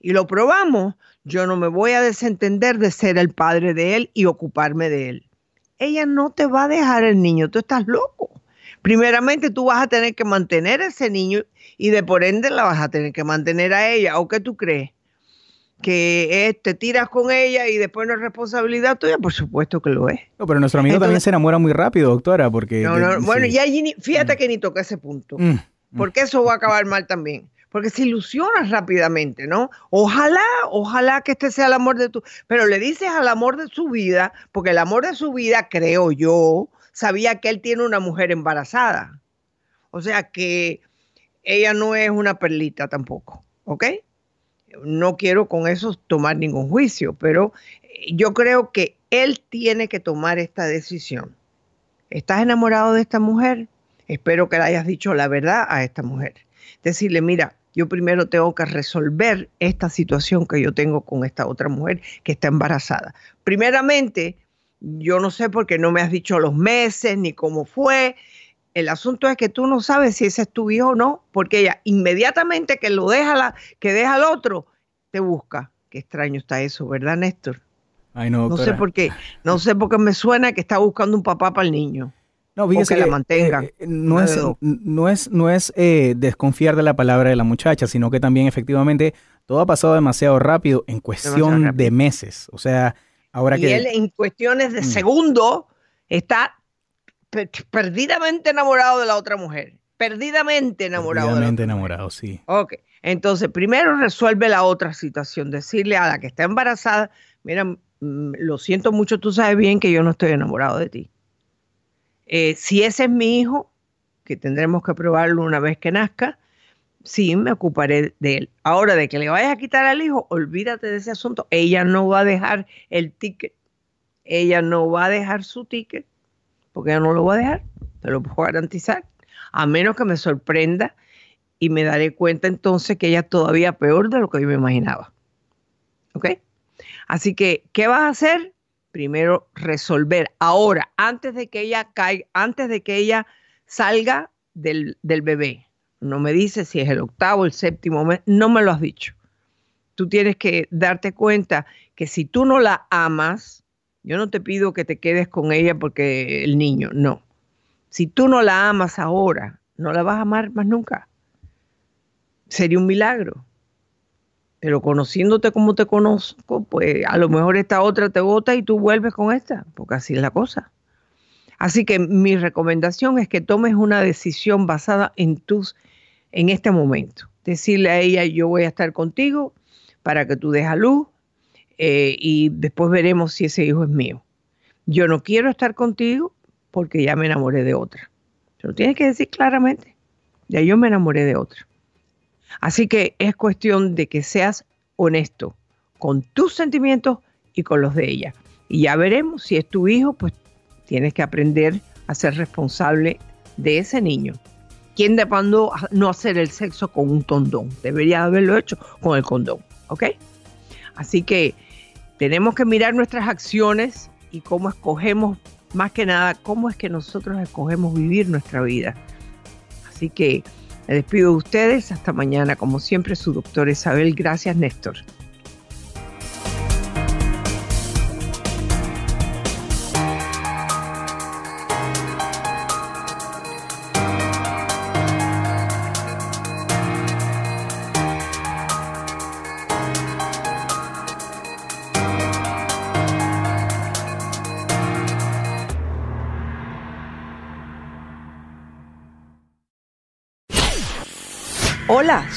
y lo probamos, yo no me voy a desentender de ser el padre de él y ocuparme de él. Ella no te va a dejar el niño, tú estás loco. Primeramente tú vas a tener que mantener a ese niño y de por ende la vas a tener que mantener a ella. ¿O qué tú crees? que te tiras con ella y después no es responsabilidad tuya, por supuesto que lo es. No, pero nuestro amigo también se enamora muy rápido, doctora, porque... bueno, y allí, fíjate mm. que ni toca ese punto, mm, mm. porque eso va a acabar mal también, porque se ilusiona rápidamente, ¿no? Ojalá, ojalá que este sea el amor de tu... Pero le dices al amor de su vida, porque el amor de su vida, creo yo, sabía que él tiene una mujer embarazada. O sea que ella no es una perlita tampoco, ¿ok? no quiero con eso tomar ningún juicio, pero yo creo que él tiene que tomar esta decisión. ¿Estás enamorado de esta mujer? Espero que le hayas dicho la verdad a esta mujer. Decirle, mira, yo primero tengo que resolver esta situación que yo tengo con esta otra mujer que está embarazada. Primeramente, yo no sé por qué no me has dicho los meses ni cómo fue. El asunto es que tú no sabes si ese es tu hijo o no, porque ella inmediatamente que lo deja, la, que deja al otro, te busca. Qué extraño está eso, ¿verdad, Néstor? Ay, no, no sé por qué, no sé por qué me suena que está buscando un papá para el niño. No, fíjese que la mantenga. Eh, eh, no, es, no, es, no es eh, desconfiar de la palabra de la muchacha, sino que también efectivamente todo ha pasado demasiado rápido en cuestión de meses. O sea, ahora que... Y él en cuestiones de mm. segundo está perdidamente enamorado de la otra mujer. Perdidamente enamorado. Perdidamente enamorado, sí. Ok. Entonces, primero resuelve la otra situación. Decirle a la que está embarazada, mira, mm, lo siento mucho, tú sabes bien que yo no estoy enamorado de ti. Eh, si ese es mi hijo, que tendremos que probarlo una vez que nazca, sí, me ocuparé de él. Ahora, de que le vayas a quitar al hijo, olvídate de ese asunto. Ella no va a dejar el ticket. Ella no va a dejar su ticket porque ella no lo va a dejar, te lo puedo garantizar, a menos que me sorprenda y me daré cuenta entonces que ella es todavía peor de lo que yo me imaginaba. ¿Ok? Así que, ¿qué vas a hacer? Primero, resolver. Ahora, antes de que ella caiga, antes de que ella salga del, del bebé, no me dice si es el octavo, el séptimo mes, no me lo has dicho. Tú tienes que darte cuenta que si tú no la amas, yo no te pido que te quedes con ella porque el niño, no. Si tú no la amas ahora, no la vas a amar más nunca. Sería un milagro. Pero conociéndote como te conozco, pues a lo mejor esta otra te vota y tú vuelves con esta, porque así es la cosa. Así que mi recomendación es que tomes una decisión basada en tus, en este momento. Decirle a ella, yo voy a estar contigo para que tú dejes luz, eh, y después veremos si ese hijo es mío. Yo no quiero estar contigo porque ya me enamoré de otra. Se lo tienes que decir claramente. Ya yo me enamoré de otra. Así que es cuestión de que seas honesto con tus sentimientos y con los de ella. Y ya veremos si es tu hijo, pues tienes que aprender a ser responsable de ese niño. ¿Quién de cuando no hacer el sexo con un condón? Debería haberlo hecho con el condón, ¿ok? Así que tenemos que mirar nuestras acciones y cómo escogemos, más que nada, cómo es que nosotros escogemos vivir nuestra vida. Así que me despido de ustedes. Hasta mañana. Como siempre, su doctor Isabel. Gracias, Néstor.